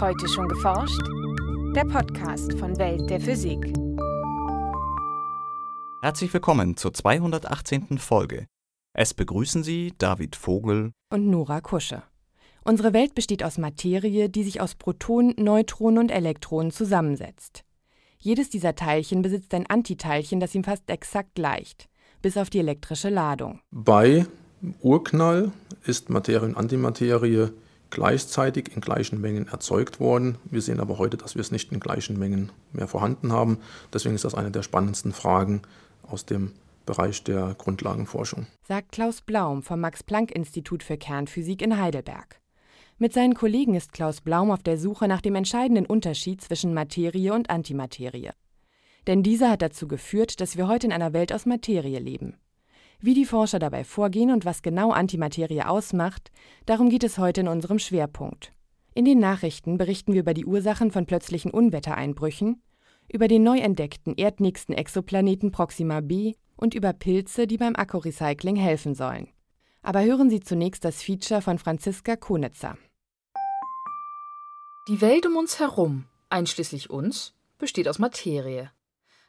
Heute schon geforscht? Der Podcast von Welt der Physik. Herzlich willkommen zur 218. Folge. Es begrüßen Sie David Vogel und Nora Kusche. Unsere Welt besteht aus Materie, die sich aus Protonen, Neutronen und Elektronen zusammensetzt. Jedes dieser Teilchen besitzt ein Antiteilchen, das ihm fast exakt gleicht, bis auf die elektrische Ladung. Bei Urknall ist Materie und Antimaterie gleichzeitig in gleichen Mengen erzeugt worden. Wir sehen aber heute, dass wir es nicht in gleichen Mengen mehr vorhanden haben. Deswegen ist das eine der spannendsten Fragen aus dem Bereich der Grundlagenforschung. Sagt Klaus Blaum vom Max-Planck-Institut für Kernphysik in Heidelberg. Mit seinen Kollegen ist Klaus Blaum auf der Suche nach dem entscheidenden Unterschied zwischen Materie und Antimaterie. Denn dieser hat dazu geführt, dass wir heute in einer Welt aus Materie leben. Wie die Forscher dabei vorgehen und was genau Antimaterie ausmacht, darum geht es heute in unserem Schwerpunkt. In den Nachrichten berichten wir über die Ursachen von plötzlichen Unwettereinbrüchen, über den neu entdeckten erdnächsten Exoplaneten Proxima b und über Pilze, die beim Akkurecycling helfen sollen. Aber hören Sie zunächst das Feature von Franziska Konitzer. Die Welt um uns herum, einschließlich uns, besteht aus Materie.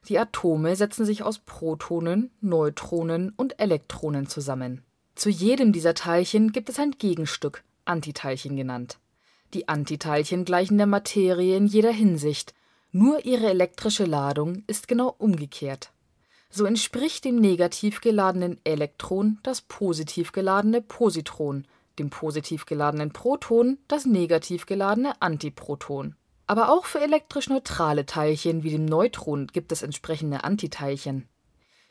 Die Atome setzen sich aus Protonen, Neutronen und Elektronen zusammen. Zu jedem dieser Teilchen gibt es ein Gegenstück, Antiteilchen genannt. Die Antiteilchen gleichen der Materie in jeder Hinsicht, nur ihre elektrische Ladung ist genau umgekehrt. So entspricht dem negativ geladenen Elektron das positiv geladene Positron, dem positiv geladenen Proton das negativ geladene Antiproton aber auch für elektrisch neutrale Teilchen wie dem Neutron gibt es entsprechende Antiteilchen.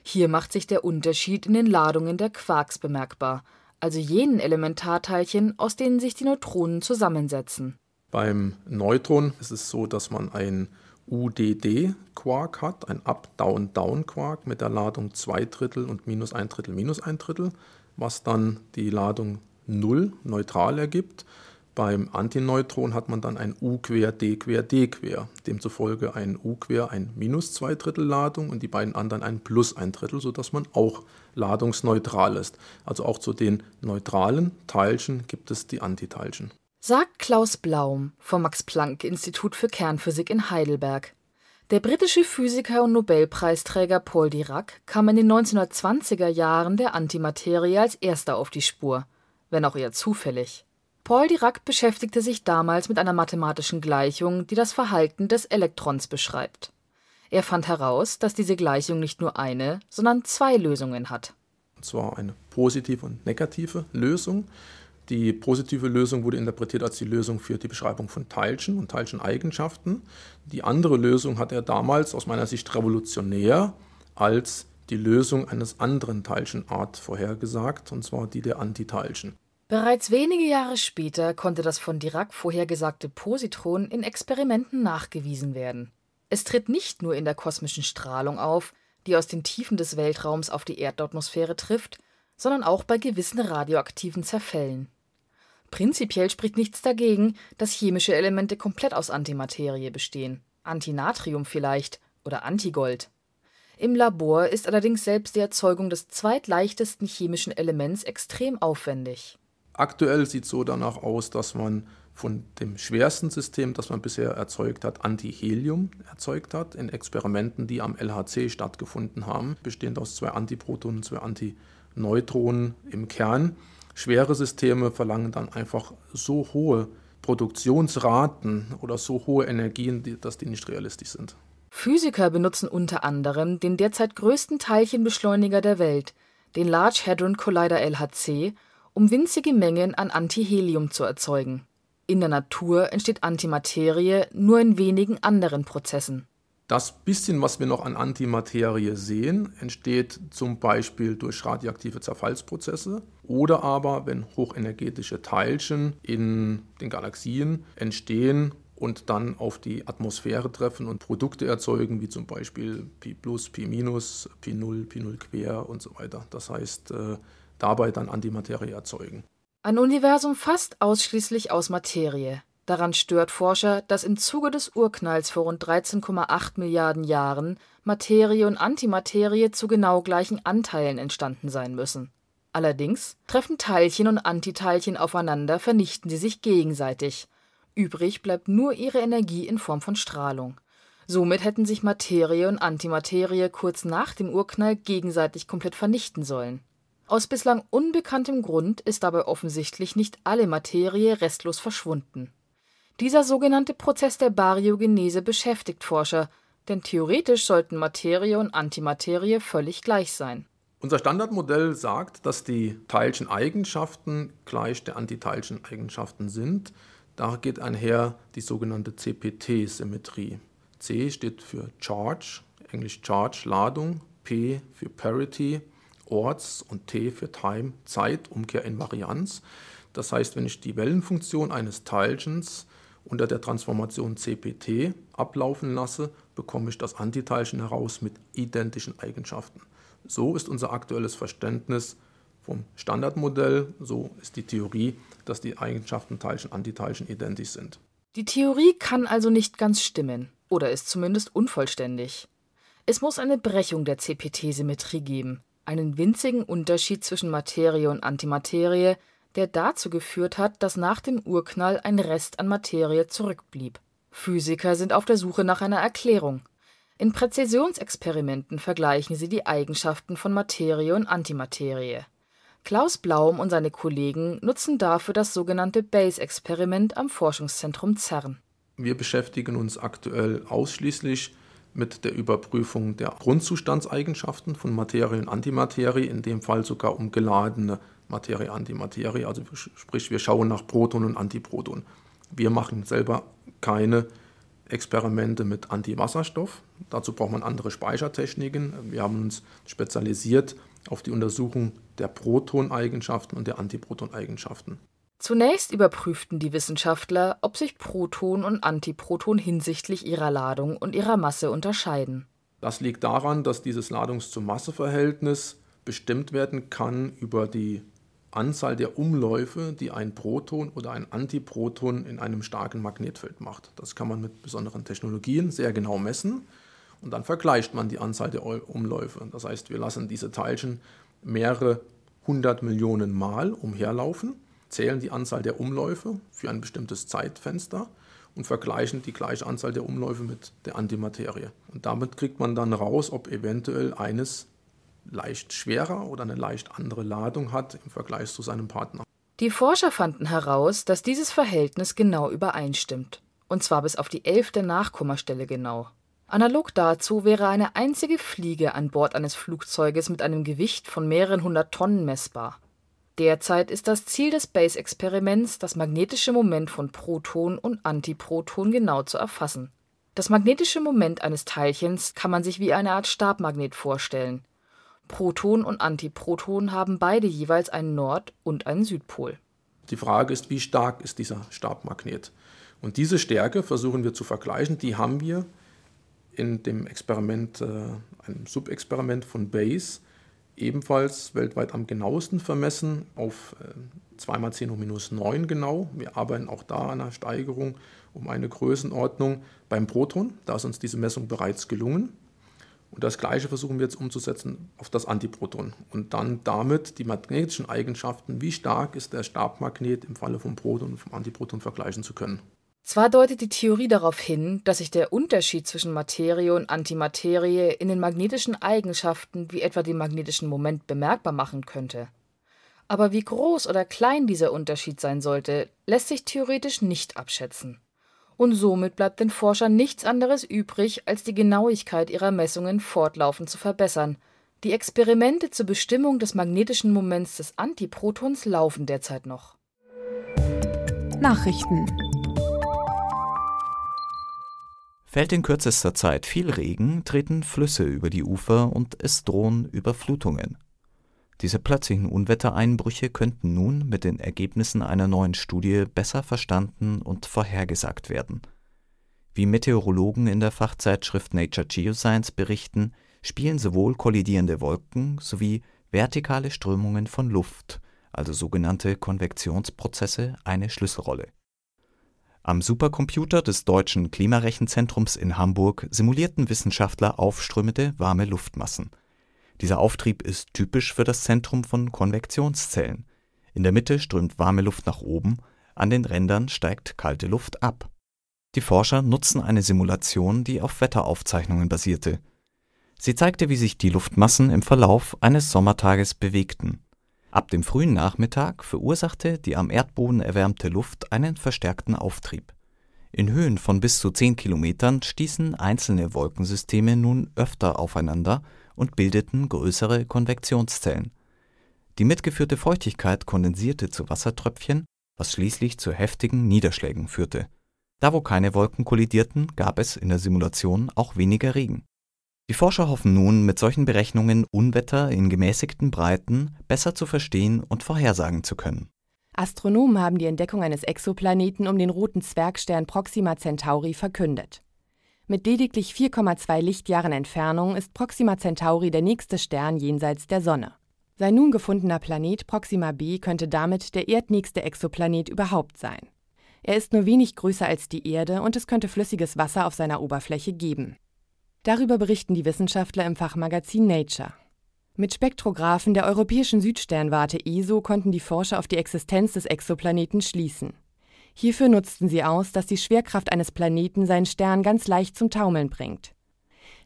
Hier macht sich der Unterschied in den Ladungen der Quarks bemerkbar, also jenen Elementarteilchen, aus denen sich die Neutronen zusammensetzen. Beim Neutron ist es so, dass man ein UDD-Quark hat, ein Up-Down-Down-Quark mit der Ladung 2 Drittel und minus 1 Drittel minus 1 Drittel, was dann die Ladung 0 neutral ergibt. Beim Antineutron hat man dann ein U quer, D quer, D quer. Demzufolge ein U quer ein minus zwei Drittel Ladung und die beiden anderen ein plus ein Drittel, sodass man auch ladungsneutral ist. Also auch zu den neutralen Teilchen gibt es die Antiteilchen. Sagt Klaus Blaum vom Max-Planck-Institut für Kernphysik in Heidelberg. Der britische Physiker und Nobelpreisträger Paul Dirac kam in den 1920er Jahren der Antimaterie als erster auf die Spur, wenn auch eher zufällig. Paul Dirac beschäftigte sich damals mit einer mathematischen Gleichung, die das Verhalten des Elektrons beschreibt. Er fand heraus, dass diese Gleichung nicht nur eine, sondern zwei Lösungen hat. Und zwar eine positive und negative Lösung. Die positive Lösung wurde interpretiert als die Lösung für die Beschreibung von Teilchen und Teilcheneigenschaften. Die andere Lösung hat er damals aus meiner Sicht revolutionär als die Lösung eines anderen Teilchenart vorhergesagt, und zwar die der Antiteilchen. Bereits wenige Jahre später konnte das von Dirac vorhergesagte Positron in Experimenten nachgewiesen werden. Es tritt nicht nur in der kosmischen Strahlung auf, die aus den Tiefen des Weltraums auf die Erdatmosphäre trifft, sondern auch bei gewissen radioaktiven Zerfällen. Prinzipiell spricht nichts dagegen, dass chemische Elemente komplett aus Antimaterie bestehen. Antinatrium vielleicht oder Antigold. Im Labor ist allerdings selbst die Erzeugung des zweitleichtesten chemischen Elements extrem aufwendig. Aktuell sieht es so danach aus, dass man von dem schwersten System, das man bisher erzeugt hat, Antihelium erzeugt hat, in Experimenten, die am LHC stattgefunden haben, bestehend aus zwei Antiprotonen, zwei Antineutronen im Kern. Schwere Systeme verlangen dann einfach so hohe Produktionsraten oder so hohe Energien, dass die nicht realistisch sind. Physiker benutzen unter anderem den derzeit größten Teilchenbeschleuniger der Welt, den Large Hadron Collider LHC, um winzige Mengen an Antihelium zu erzeugen. In der Natur entsteht Antimaterie nur in wenigen anderen Prozessen. Das bisschen, was wir noch an Antimaterie sehen, entsteht zum Beispiel durch radioaktive Zerfallsprozesse oder aber, wenn hochenergetische Teilchen in den Galaxien entstehen und dann auf die Atmosphäre treffen und Produkte erzeugen, wie zum Beispiel Pi plus, Pi minus, Pi 0, Pi 0 quer und so weiter. Das heißt, äh, dabei dann Antimaterie erzeugen. Ein Universum fast ausschließlich aus Materie. Daran stört Forscher, dass im Zuge des Urknalls vor rund 13,8 Milliarden Jahren Materie und Antimaterie zu genau gleichen Anteilen entstanden sein müssen. Allerdings treffen Teilchen und Antiteilchen aufeinander, vernichten sie sich gegenseitig. Übrig bleibt nur ihre Energie in Form von Strahlung. Somit hätten sich Materie und Antimaterie kurz nach dem Urknall gegenseitig komplett vernichten sollen. Aus bislang unbekanntem Grund ist dabei offensichtlich nicht alle Materie restlos verschwunden. Dieser sogenannte Prozess der Baryogenese beschäftigt Forscher, denn theoretisch sollten Materie und Antimaterie völlig gleich sein. Unser Standardmodell sagt, dass die Teilcheneigenschaften gleich der Antiteilcheneigenschaften sind. Da geht einher die sogenannte CPT-Symmetrie. C steht für Charge, englisch Charge, Ladung, P für Parity, Orts und T für Time, Zeit, Umkehr in Varianz. Das heißt, wenn ich die Wellenfunktion eines Teilchens unter der Transformation CPT ablaufen lasse, bekomme ich das Antiteilchen heraus mit identischen Eigenschaften. So ist unser aktuelles Verständnis vom Standardmodell, so ist die Theorie, dass die Eigenschaften Teilchen, Antiteilchen identisch sind. Die Theorie kann also nicht ganz stimmen oder ist zumindest unvollständig. Es muss eine Brechung der CPT-Symmetrie geben, einen winzigen Unterschied zwischen Materie und Antimaterie, der dazu geführt hat, dass nach dem Urknall ein Rest an Materie zurückblieb. Physiker sind auf der Suche nach einer Erklärung. In Präzisionsexperimenten vergleichen sie die Eigenschaften von Materie und Antimaterie. Klaus Blaum und seine Kollegen nutzen dafür das sogenannte BASE-Experiment am Forschungszentrum CERN. Wir beschäftigen uns aktuell ausschließlich mit der Überprüfung der Grundzustandseigenschaften von Materie und Antimaterie, in dem Fall sogar um geladene Materie, Antimaterie, also sprich wir schauen nach Proton und Antiproton. Wir machen selber keine Experimente mit Antiwasserstoff. Dazu braucht man andere Speichertechniken. Wir haben uns spezialisiert auf die Untersuchung der Protoneigenschaften und der Antiprotoneigenschaften. Zunächst überprüften die Wissenschaftler, ob sich Proton und Antiproton hinsichtlich ihrer Ladung und ihrer Masse unterscheiden. Das liegt daran, dass dieses Ladungs-zu-Masse-Verhältnis bestimmt werden kann über die Anzahl der Umläufe, die ein Proton oder ein Antiproton in einem starken Magnetfeld macht. Das kann man mit besonderen Technologien sehr genau messen und dann vergleicht man die Anzahl der Umläufe. Das heißt, wir lassen diese Teilchen mehrere hundert Millionen Mal umherlaufen, zählen die Anzahl der Umläufe für ein bestimmtes Zeitfenster und vergleichen die gleiche Anzahl der Umläufe mit der Antimaterie. Und damit kriegt man dann raus, ob eventuell eines leicht schwerer oder eine leicht andere Ladung hat im Vergleich zu seinem Partner. Die Forscher fanden heraus, dass dieses Verhältnis genau übereinstimmt. Und zwar bis auf die elfte Nachkommastelle genau. Analog dazu wäre eine einzige Fliege an Bord eines Flugzeuges mit einem Gewicht von mehreren hundert Tonnen messbar. Derzeit ist das Ziel des Base-Experiments, das magnetische Moment von Proton und Antiproton genau zu erfassen. Das magnetische Moment eines Teilchens kann man sich wie eine Art Stabmagnet vorstellen. Proton und Antiproton haben beide jeweils einen Nord- und einen Südpol. Die Frage ist, wie stark ist dieser Stabmagnet? Und diese Stärke versuchen wir zu vergleichen. Die haben wir in dem Experiment, äh, einem Subexperiment von Bayes, ebenfalls weltweit am genauesten vermessen, auf äh, 2 mal 10 hoch minus 9 genau. Wir arbeiten auch da an einer Steigerung um eine Größenordnung beim Proton. Da ist uns diese Messung bereits gelungen. Und das Gleiche versuchen wir jetzt umzusetzen auf das Antiproton. Und dann damit die magnetischen Eigenschaften, wie stark ist der Stabmagnet im Falle vom Proton und vom Antiproton vergleichen zu können. Zwar deutet die Theorie darauf hin, dass sich der Unterschied zwischen Materie und Antimaterie in den magnetischen Eigenschaften wie etwa dem magnetischen Moment bemerkbar machen könnte. Aber wie groß oder klein dieser Unterschied sein sollte, lässt sich theoretisch nicht abschätzen und somit bleibt den Forschern nichts anderes übrig, als die Genauigkeit ihrer Messungen fortlaufend zu verbessern. Die Experimente zur Bestimmung des magnetischen Moments des Antiprotons laufen derzeit noch. Nachrichten Fällt in kürzester Zeit viel Regen, treten Flüsse über die Ufer und es drohen Überflutungen. Diese plötzlichen Unwettereinbrüche könnten nun mit den Ergebnissen einer neuen Studie besser verstanden und vorhergesagt werden. Wie Meteorologen in der Fachzeitschrift Nature Geoscience berichten, spielen sowohl kollidierende Wolken sowie vertikale Strömungen von Luft, also sogenannte Konvektionsprozesse, eine Schlüsselrolle. Am Supercomputer des Deutschen Klimarechenzentrums in Hamburg simulierten Wissenschaftler aufströmende warme Luftmassen dieser Auftrieb ist typisch für das Zentrum von Konvektionszellen. In der Mitte strömt warme Luft nach oben, An den Rändern steigt kalte Luft ab. Die Forscher nutzen eine Simulation, die auf Wetteraufzeichnungen basierte. Sie zeigte, wie sich die Luftmassen im Verlauf eines Sommertages bewegten. Ab dem frühen Nachmittag verursachte die am Erdboden erwärmte Luft einen verstärkten Auftrieb. In Höhen von bis zu 10 Kilometern stießen einzelne Wolkensysteme nun öfter aufeinander und bildeten größere Konvektionszellen. Die mitgeführte Feuchtigkeit kondensierte zu Wassertröpfchen, was schließlich zu heftigen Niederschlägen führte. Da wo keine Wolken kollidierten, gab es in der Simulation auch weniger Regen. Die Forscher hoffen nun, mit solchen Berechnungen Unwetter in gemäßigten Breiten besser zu verstehen und vorhersagen zu können. Astronomen haben die Entdeckung eines Exoplaneten um den roten Zwergstern Proxima Centauri verkündet. Mit lediglich 4,2 Lichtjahren Entfernung ist Proxima Centauri der nächste Stern jenseits der Sonne. Sein nun gefundener Planet Proxima b könnte damit der erdnächste Exoplanet überhaupt sein. Er ist nur wenig größer als die Erde und es könnte flüssiges Wasser auf seiner Oberfläche geben. Darüber berichten die Wissenschaftler im Fachmagazin Nature. Mit Spektrographen der Europäischen Südsternwarte ESO konnten die Forscher auf die Existenz des Exoplaneten schließen. Hierfür nutzten sie aus, dass die Schwerkraft eines Planeten seinen Stern ganz leicht zum Taumeln bringt.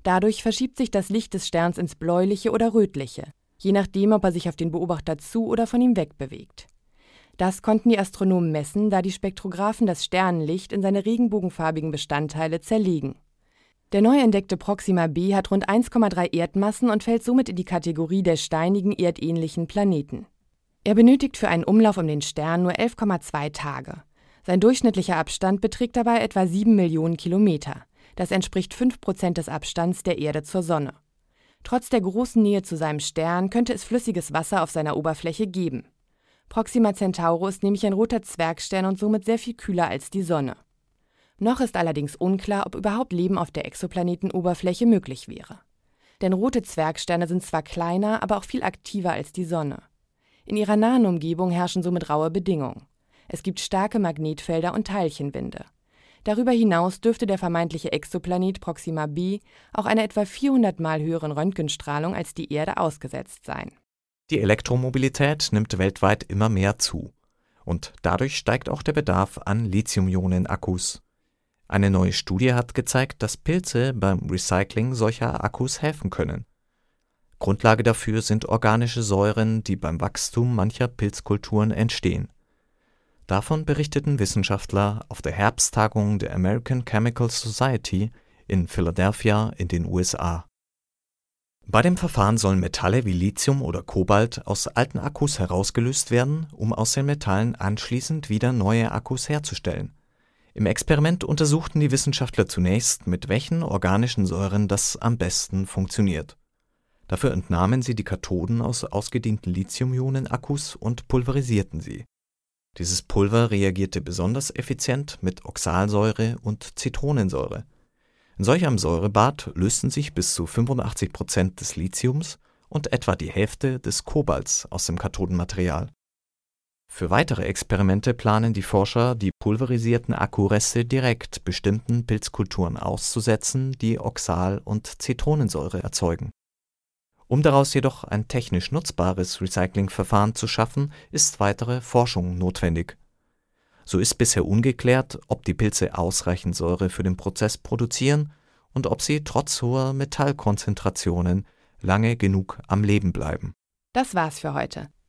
Dadurch verschiebt sich das Licht des Sterns ins bläuliche oder rötliche, je nachdem, ob er sich auf den Beobachter zu oder von ihm wegbewegt. Das konnten die Astronomen messen, da die Spektrographen das Sternenlicht in seine regenbogenfarbigen Bestandteile zerlegen. Der neu entdeckte Proxima b hat rund 1,3 Erdmassen und fällt somit in die Kategorie der steinigen erdähnlichen Planeten. Er benötigt für einen Umlauf um den Stern nur 11,2 Tage. Sein durchschnittlicher Abstand beträgt dabei etwa 7 Millionen Kilometer. Das entspricht 5 Prozent des Abstands der Erde zur Sonne. Trotz der großen Nähe zu seinem Stern könnte es flüssiges Wasser auf seiner Oberfläche geben. Proxima Centauro ist nämlich ein roter Zwergstern und somit sehr viel kühler als die Sonne. Noch ist allerdings unklar, ob überhaupt Leben auf der Exoplanetenoberfläche möglich wäre. Denn rote Zwergsterne sind zwar kleiner, aber auch viel aktiver als die Sonne. In ihrer nahen Umgebung herrschen somit raue Bedingungen. Es gibt starke Magnetfelder und Teilchenwinde. Darüber hinaus dürfte der vermeintliche Exoplanet Proxima b auch einer etwa 400 mal höheren Röntgenstrahlung als die Erde ausgesetzt sein. Die Elektromobilität nimmt weltweit immer mehr zu. Und dadurch steigt auch der Bedarf an Lithium-Ionen-Akkus. Eine neue Studie hat gezeigt, dass Pilze beim Recycling solcher Akkus helfen können. Grundlage dafür sind organische Säuren, die beim Wachstum mancher Pilzkulturen entstehen. Davon berichteten Wissenschaftler auf der Herbsttagung der American Chemical Society in Philadelphia in den USA. Bei dem Verfahren sollen Metalle wie Lithium oder Kobalt aus alten Akkus herausgelöst werden, um aus den Metallen anschließend wieder neue Akkus herzustellen im Experiment untersuchten die Wissenschaftler zunächst, mit welchen organischen Säuren das am besten funktioniert. Dafür entnahmen sie die Kathoden aus ausgedienten Lithium-Ionen-Akkus und pulverisierten sie. Dieses Pulver reagierte besonders effizient mit Oxalsäure und Zitronensäure. In solch einem Säurebad lösten sich bis zu 85 Prozent des Lithiums und etwa die Hälfte des Kobalts aus dem Kathodenmaterial für weitere Experimente planen die Forscher, die pulverisierten Akkureste direkt bestimmten Pilzkulturen auszusetzen, die Oxal und Zitronensäure erzeugen. Um daraus jedoch ein technisch nutzbares Recyclingverfahren zu schaffen, ist weitere Forschung notwendig. So ist bisher ungeklärt, ob die Pilze ausreichend Säure für den Prozess produzieren und ob sie trotz hoher Metallkonzentrationen lange genug am Leben bleiben. Das war's für heute.